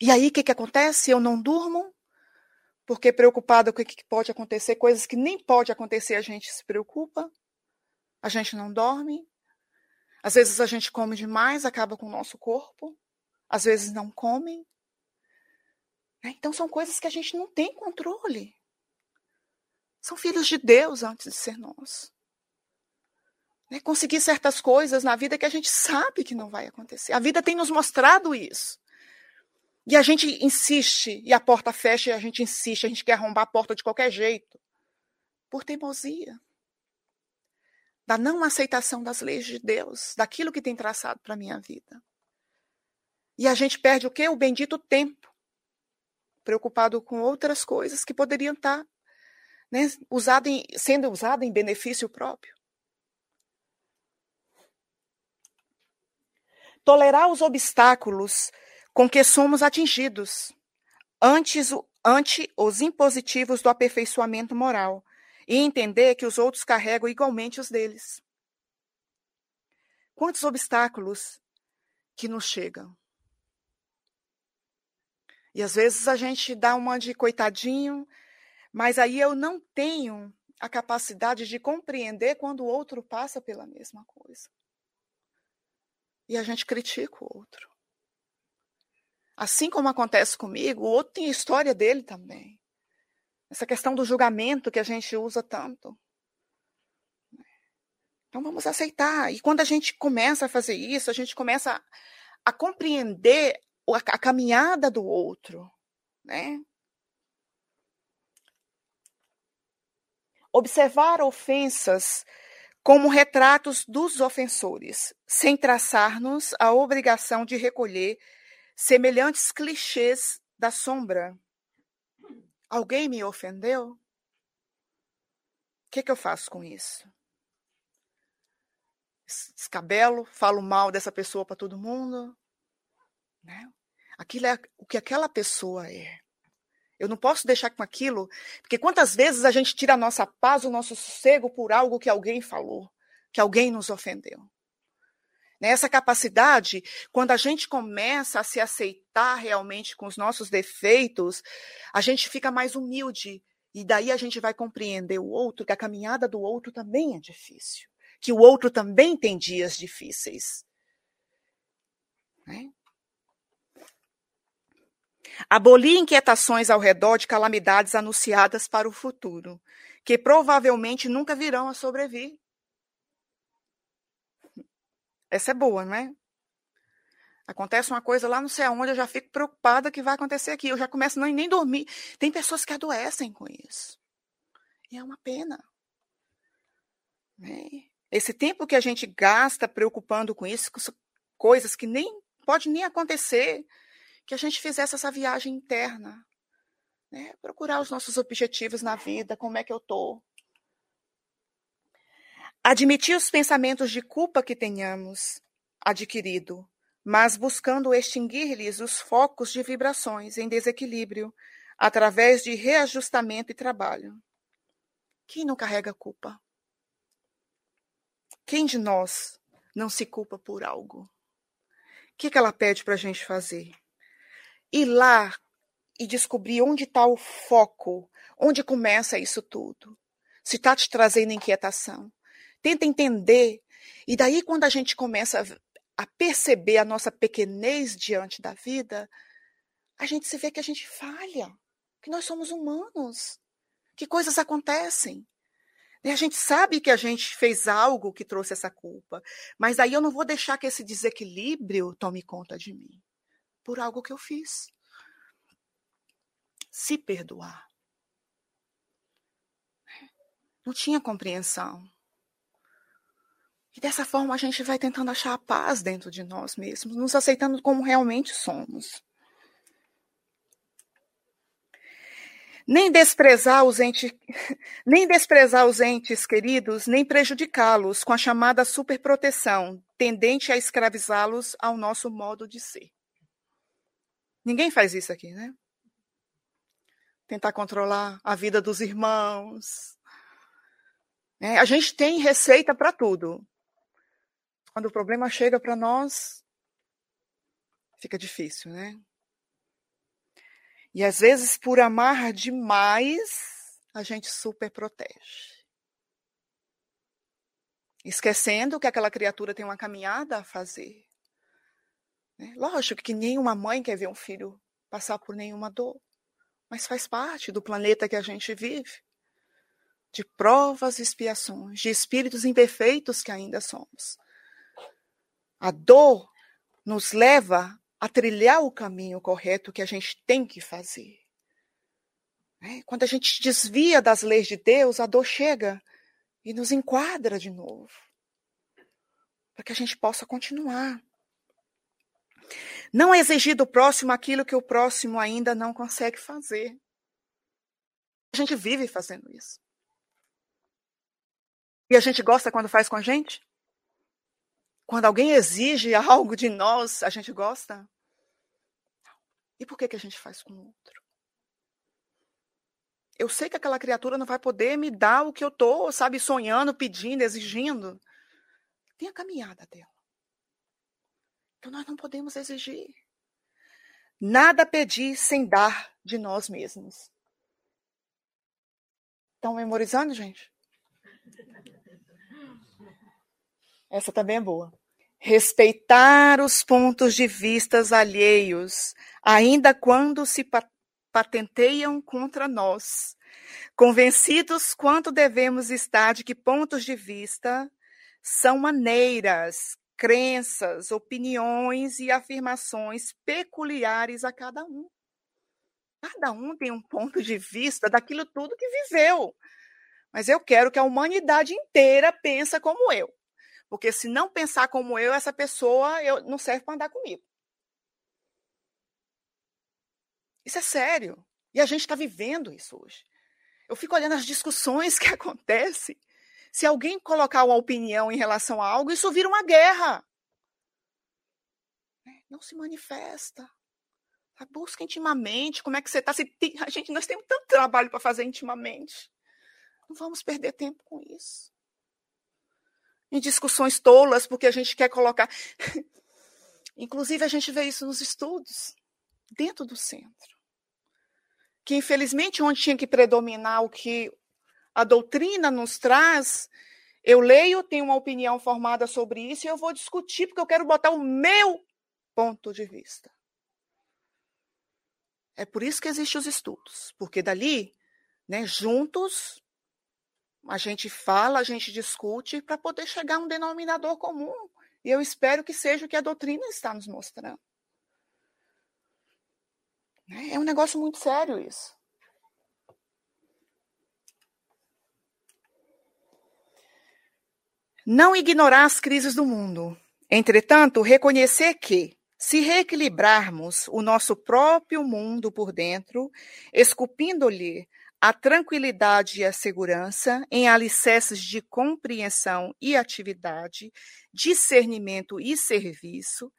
E aí o que, que acontece? Eu não durmo, porque preocupada com o que pode acontecer, coisas que nem pode acontecer, a gente se preocupa, a gente não dorme. Às vezes a gente come demais, acaba com o nosso corpo às vezes não comem. Né? Então são coisas que a gente não tem controle. São filhos de Deus antes de ser nós. Né? Conseguir certas coisas na vida que a gente sabe que não vai acontecer. A vida tem nos mostrado isso. E a gente insiste, e a porta fecha, e a gente insiste, a gente quer arrombar a porta de qualquer jeito. Por teimosia. Da não aceitação das leis de Deus, daquilo que tem traçado para a minha vida. E a gente perde o quê? O bendito tempo. Preocupado com outras coisas que poderiam estar né, usado em, sendo usada em benefício próprio. Tolerar os obstáculos com que somos atingidos, antes ante os impositivos do aperfeiçoamento moral, e entender que os outros carregam igualmente os deles. Quantos obstáculos que nos chegam? E às vezes a gente dá uma de coitadinho, mas aí eu não tenho a capacidade de compreender quando o outro passa pela mesma coisa. E a gente critica o outro. Assim como acontece comigo, o outro tem a história dele também. Essa questão do julgamento que a gente usa tanto. Então vamos aceitar. E quando a gente começa a fazer isso, a gente começa a, a compreender a, caminhada do outro, né? Observar ofensas como retratos dos ofensores, sem traçar-nos a obrigação de recolher semelhantes clichês da sombra. Alguém me ofendeu? O que, que eu faço com isso? Escabelo, falo mal dessa pessoa para todo mundo? Né? Aquilo é o que aquela pessoa é. Eu não posso deixar com aquilo, porque quantas vezes a gente tira a nossa paz, o nosso sossego por algo que alguém falou, que alguém nos ofendeu. Né? Essa capacidade, quando a gente começa a se aceitar realmente com os nossos defeitos, a gente fica mais humilde. E daí a gente vai compreender o outro, que a caminhada do outro também é difícil. Que o outro também tem dias difíceis. Né? Abolir inquietações ao redor de calamidades anunciadas para o futuro, que provavelmente nunca virão a sobrevir. Essa é boa, não é? Acontece uma coisa lá não sei aonde, eu já fico preocupada que vai acontecer aqui. Eu já começo a nem dormir. Tem pessoas que adoecem com isso. E é uma pena. Né? Esse tempo que a gente gasta preocupando com isso, com coisas que nem pode nem acontecer, que a gente fizesse essa viagem interna, né? procurar os nossos objetivos na vida, como é que eu estou. Admitir os pensamentos de culpa que tenhamos adquirido, mas buscando extinguir-lhes os focos de vibrações em desequilíbrio, através de reajustamento e trabalho. Quem não carrega culpa? Quem de nós não se culpa por algo? O que, que ela pede para a gente fazer? Ir lá e descobrir onde está o foco, onde começa isso tudo. Se está te trazendo inquietação. Tenta entender. E daí, quando a gente começa a perceber a nossa pequenez diante da vida, a gente se vê que a gente falha, que nós somos humanos, que coisas acontecem. E a gente sabe que a gente fez algo que trouxe essa culpa, mas aí eu não vou deixar que esse desequilíbrio tome conta de mim por algo que eu fiz. Se perdoar. Não tinha compreensão. E dessa forma a gente vai tentando achar a paz dentro de nós mesmos, nos aceitando como realmente somos. nem desprezar os entes, nem desprezar os entes queridos, nem prejudicá-los com a chamada superproteção, tendente a escravizá-los ao nosso modo de ser. Ninguém faz isso aqui, né? Tentar controlar a vida dos irmãos. É, a gente tem receita para tudo. Quando o problema chega para nós, fica difícil, né? E às vezes, por amar demais, a gente super protege. Esquecendo que aquela criatura tem uma caminhada a fazer. Né? Lógico que nenhuma mãe quer ver um filho passar por nenhuma dor, mas faz parte do planeta que a gente vive de provas e expiações, de espíritos imperfeitos que ainda somos. A dor nos leva a trilhar o caminho correto que a gente tem que fazer. Né? Quando a gente desvia das leis de Deus, a dor chega e nos enquadra de novo, para que a gente possa continuar. Não exigir do próximo aquilo que o próximo ainda não consegue fazer. A gente vive fazendo isso. E a gente gosta quando faz com a gente? Quando alguém exige algo de nós, a gente gosta? E por que, que a gente faz com o outro? Eu sei que aquela criatura não vai poder me dar o que eu estou, sabe, sonhando, pedindo, exigindo. Tem a caminhada dela. Então nós não podemos exigir. Nada pedir sem dar de nós mesmos. Estão memorizando, gente? Essa também é boa. Respeitar os pontos de vistas alheios ainda quando se patenteiam contra nós, convencidos quanto devemos estar de que pontos de vista são maneiras, crenças, opiniões e afirmações peculiares a cada um. Cada um tem um ponto de vista daquilo tudo que viveu. Mas eu quero que a humanidade inteira pense como eu. Porque se não pensar como eu, essa pessoa eu, não serve para andar comigo. Isso é sério. E a gente está vivendo isso hoje. Eu fico olhando as discussões que acontecem. Se alguém colocar uma opinião em relação a algo, isso vira uma guerra. Né? Não se manifesta. Busca intimamente como é que você está. A gente, nós temos tanto trabalho para fazer intimamente. Não vamos perder tempo com isso. Em discussões tolas, porque a gente quer colocar. Inclusive, a gente vê isso nos estudos, dentro do centro que infelizmente onde tinha que predominar o que a doutrina nos traz, eu leio, tenho uma opinião formada sobre isso e eu vou discutir porque eu quero botar o meu ponto de vista. É por isso que existem os estudos, porque dali, né, juntos, a gente fala, a gente discute para poder chegar a um denominador comum. E eu espero que seja o que a doutrina está nos mostrando. É um negócio muito sério isso. Não ignorar as crises do mundo. Entretanto, reconhecer que, se reequilibrarmos o nosso próprio mundo por dentro, esculpindo-lhe a tranquilidade e a segurança em alicerces de compreensão e atividade, discernimento e serviço,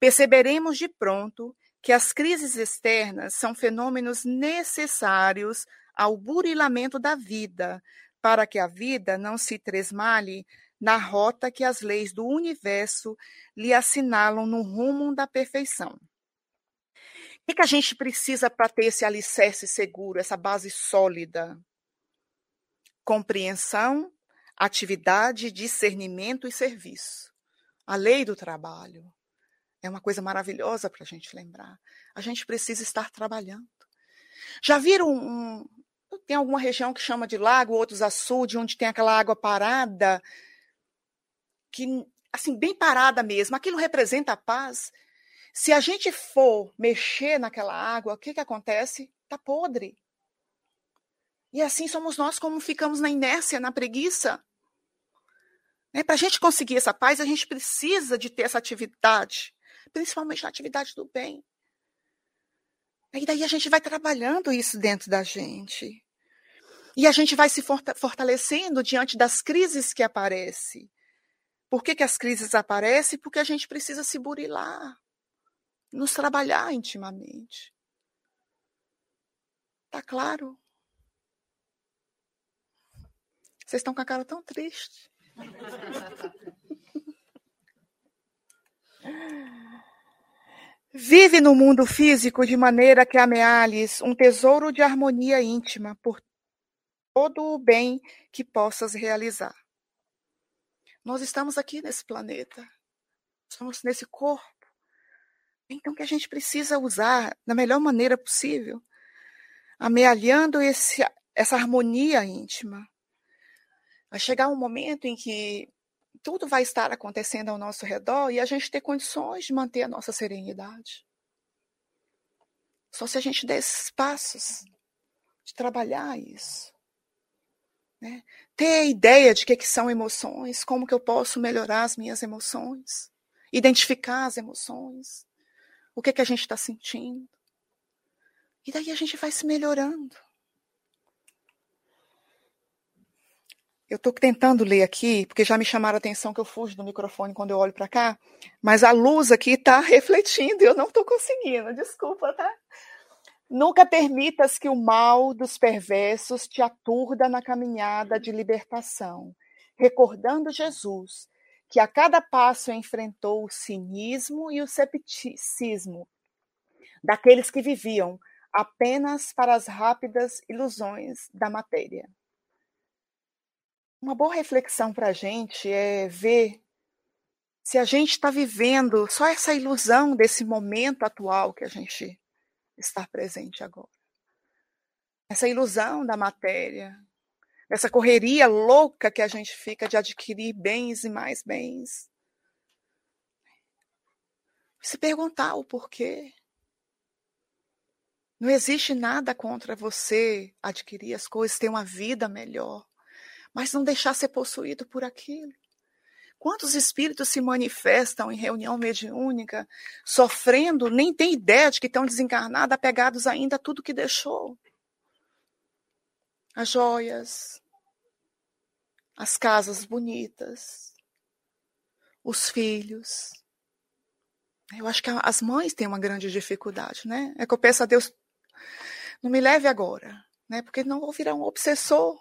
perceberemos de pronto que as crises externas são fenômenos necessários ao burilamento da vida, para que a vida não se tresmale na rota que as leis do universo lhe assinalam no rumo da perfeição. O que a gente precisa para ter esse alicerce seguro, essa base sólida? Compreensão, atividade, discernimento e serviço. A lei do trabalho é uma coisa maravilhosa para a gente lembrar. A gente precisa estar trabalhando. Já viram um, tem alguma região que chama de lago, outros açude, onde tem aquela água parada, que assim bem parada mesmo. Aquilo representa a paz. Se a gente for mexer naquela água, o que que acontece? Tá podre. E assim somos nós como ficamos na inércia, na preguiça. Né? Para a gente conseguir essa paz, a gente precisa de ter essa atividade, principalmente na atividade do bem. E daí a gente vai trabalhando isso dentro da gente. E a gente vai se fortalecendo diante das crises que aparecem. Por que, que as crises aparecem? Porque a gente precisa se burilar, nos trabalhar intimamente. Tá claro? Vocês estão com a cara tão triste. Vive no mundo físico de maneira que amealhes um tesouro de harmonia íntima por todo o bem que possas realizar. Nós estamos aqui nesse planeta, estamos nesse corpo, então que a gente precisa usar da melhor maneira possível, amealhando esse, essa harmonia íntima. Vai chegar um momento em que tudo vai estar acontecendo ao nosso redor e a gente ter condições de manter a nossa serenidade. Só se a gente der esses passos de trabalhar isso. Né? Ter ideia de o que, que são emoções, como que eu posso melhorar as minhas emoções, identificar as emoções, o que, que a gente está sentindo. E daí a gente vai se melhorando. Eu estou tentando ler aqui, porque já me chamaram a atenção que eu fujo do microfone quando eu olho para cá, mas a luz aqui está refletindo e eu não estou conseguindo. Desculpa, tá? Nunca permitas que o mal dos perversos te aturda na caminhada de libertação, recordando Jesus, que a cada passo enfrentou o cinismo e o cepticismo daqueles que viviam apenas para as rápidas ilusões da matéria. Uma boa reflexão para a gente é ver se a gente está vivendo só essa ilusão desse momento atual que a gente está presente agora. Essa ilusão da matéria, essa correria louca que a gente fica de adquirir bens e mais bens. Se perguntar o porquê. Não existe nada contra você adquirir as coisas, ter uma vida melhor mas não deixar ser possuído por aquilo. Quantos espíritos se manifestam em reunião mediúnica, sofrendo, nem tem ideia de que estão desencarnados, apegados ainda a tudo que deixou? As joias, as casas bonitas, os filhos. Eu acho que as mães têm uma grande dificuldade, né? É que eu peço a Deus, não me leve agora, né? Porque não vou virar um obsessor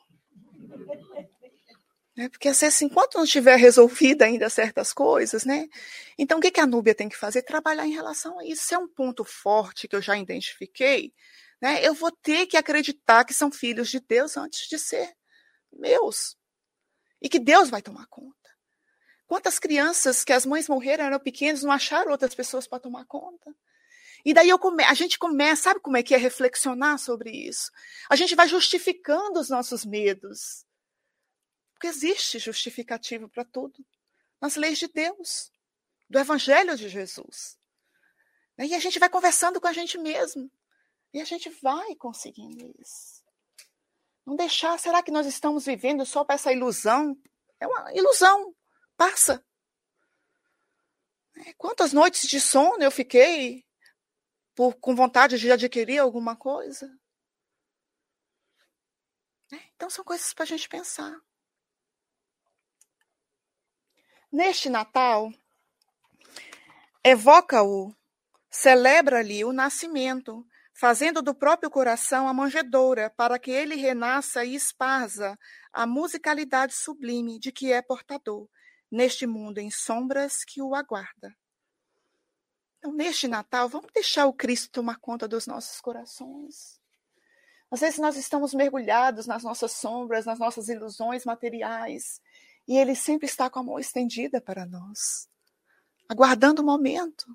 né? Porque às vezes, enquanto não tiver resolvida ainda certas coisas, né? Então, o que, que a Núbia tem que fazer? Trabalhar em relação a isso. Se é um ponto forte que eu já identifiquei, né? Eu vou ter que acreditar que são filhos de Deus antes de ser meus. E que Deus vai tomar conta. Quantas crianças que as mães morreram eram pequenas, não acharam outras pessoas para tomar conta? E daí come... a gente começa, sabe como é que é reflexionar sobre isso? A gente vai justificando os nossos medos. Porque existe justificativo para tudo nas leis de Deus, do Evangelho de Jesus. E a gente vai conversando com a gente mesmo. E a gente vai conseguindo isso. Não deixar, será que nós estamos vivendo só para essa ilusão? É uma ilusão. Passa. É, quantas noites de sono eu fiquei por, com vontade de adquirir alguma coisa? É, então são coisas para a gente pensar. Neste Natal, evoca-o, celebra-lhe o nascimento, fazendo do próprio coração a manjedoura, para que ele renasça e esparza a musicalidade sublime de que é portador, neste mundo em sombras que o aguarda. Então, neste Natal, vamos deixar o Cristo tomar conta dos nossos corações. Às vezes nós estamos mergulhados nas nossas sombras, nas nossas ilusões materiais, e Ele sempre está com a mão estendida para nós, aguardando o momento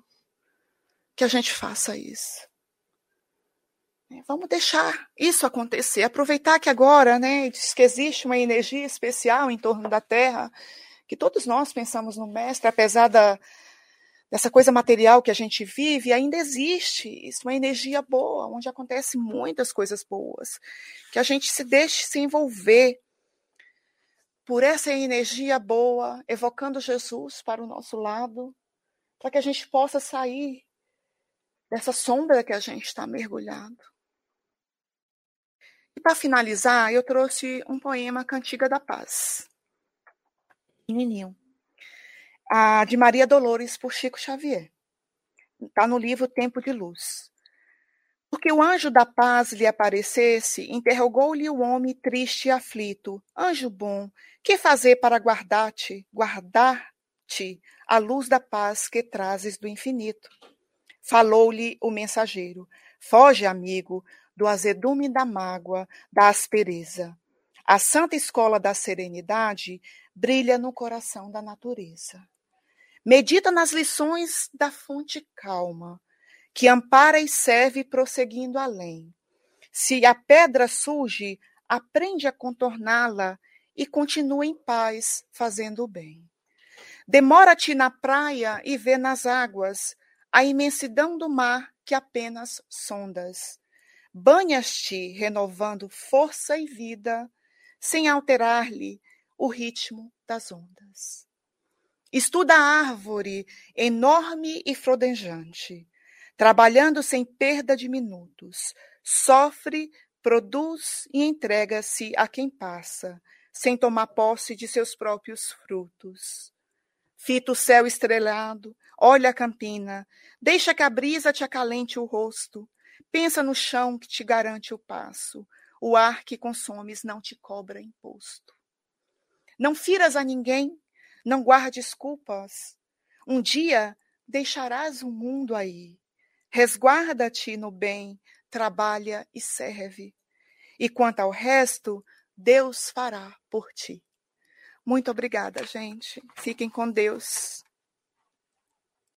que a gente faça isso. É, vamos deixar isso acontecer, aproveitar que agora, né, diz que existe uma energia especial em torno da Terra, que todos nós pensamos no Mestre, apesar da, dessa coisa material que a gente vive, ainda existe isso, uma energia boa, onde acontecem muitas coisas boas. Que a gente se deixe se envolver por essa energia boa, evocando Jesus para o nosso lado, para que a gente possa sair dessa sombra que a gente está mergulhado. E para finalizar, eu trouxe um poema Cantiga da Paz. Menininho a de Maria Dolores por Chico Xavier. Está no livro Tempo de Luz. Porque o anjo da paz lhe aparecesse, interrogou-lhe o homem triste e aflito: Anjo bom, que fazer para guardar-te, guardar-te a luz da paz que trazes do infinito? Falou-lhe o mensageiro: Foge, amigo, do azedume da mágoa, da aspereza. A santa escola da serenidade brilha no coração da natureza. Medita nas lições da fonte calma, que ampara e serve prosseguindo além. Se a pedra surge, aprende a contorná-la e continua em paz, fazendo o bem. Demora-te na praia e vê nas águas a imensidão do mar que apenas sondas. Banhas-te, renovando força e vida, sem alterar-lhe o ritmo das ondas. Estuda a árvore enorme e frodejante, trabalhando sem perda de minutos. Sofre, produz e entrega-se a quem passa, sem tomar posse de seus próprios frutos. Fita o céu estrelado, olha a campina, deixa que a brisa te acalente o rosto. Pensa no chão que te garante o passo, o ar que consomes não te cobra imposto. Não firas a ninguém, não guardes culpas. Um dia deixarás o mundo aí. Resguarda-te no bem, trabalha e serve. E quanto ao resto, Deus fará por ti. Muito obrigada, gente. Fiquem com Deus.